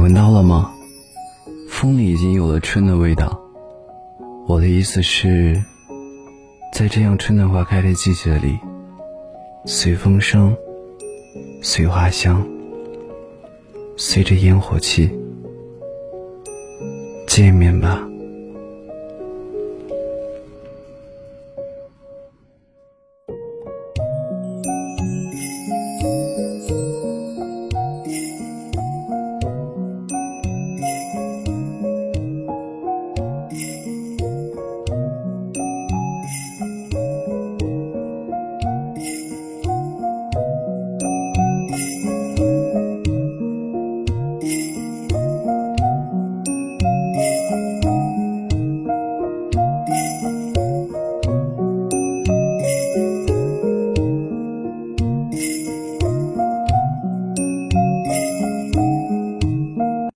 你闻到了吗？风里已经有了春的味道。我的意思是，在这样春暖花开的季节里，随风声，随花香，随着烟火气，见面吧。